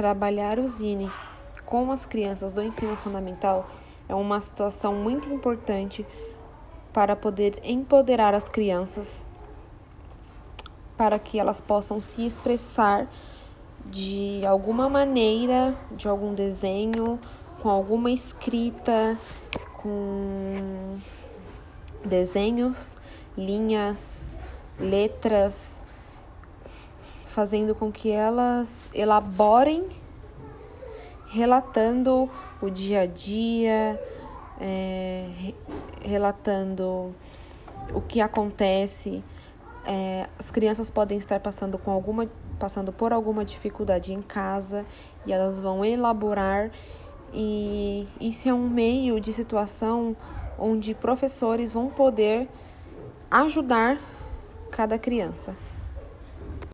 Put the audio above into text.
trabalhar o Zine com as crianças do ensino fundamental é uma situação muito importante para poder empoderar as crianças para que elas possam se expressar de alguma maneira, de algum desenho, com alguma escrita, com desenhos, linhas, letras, fazendo com que elas elaborem, relatando o dia a dia, é, relatando o que acontece. É, as crianças podem estar passando com alguma passando por alguma dificuldade em casa e elas vão elaborar e isso é um meio de situação onde professores vão poder ajudar cada criança.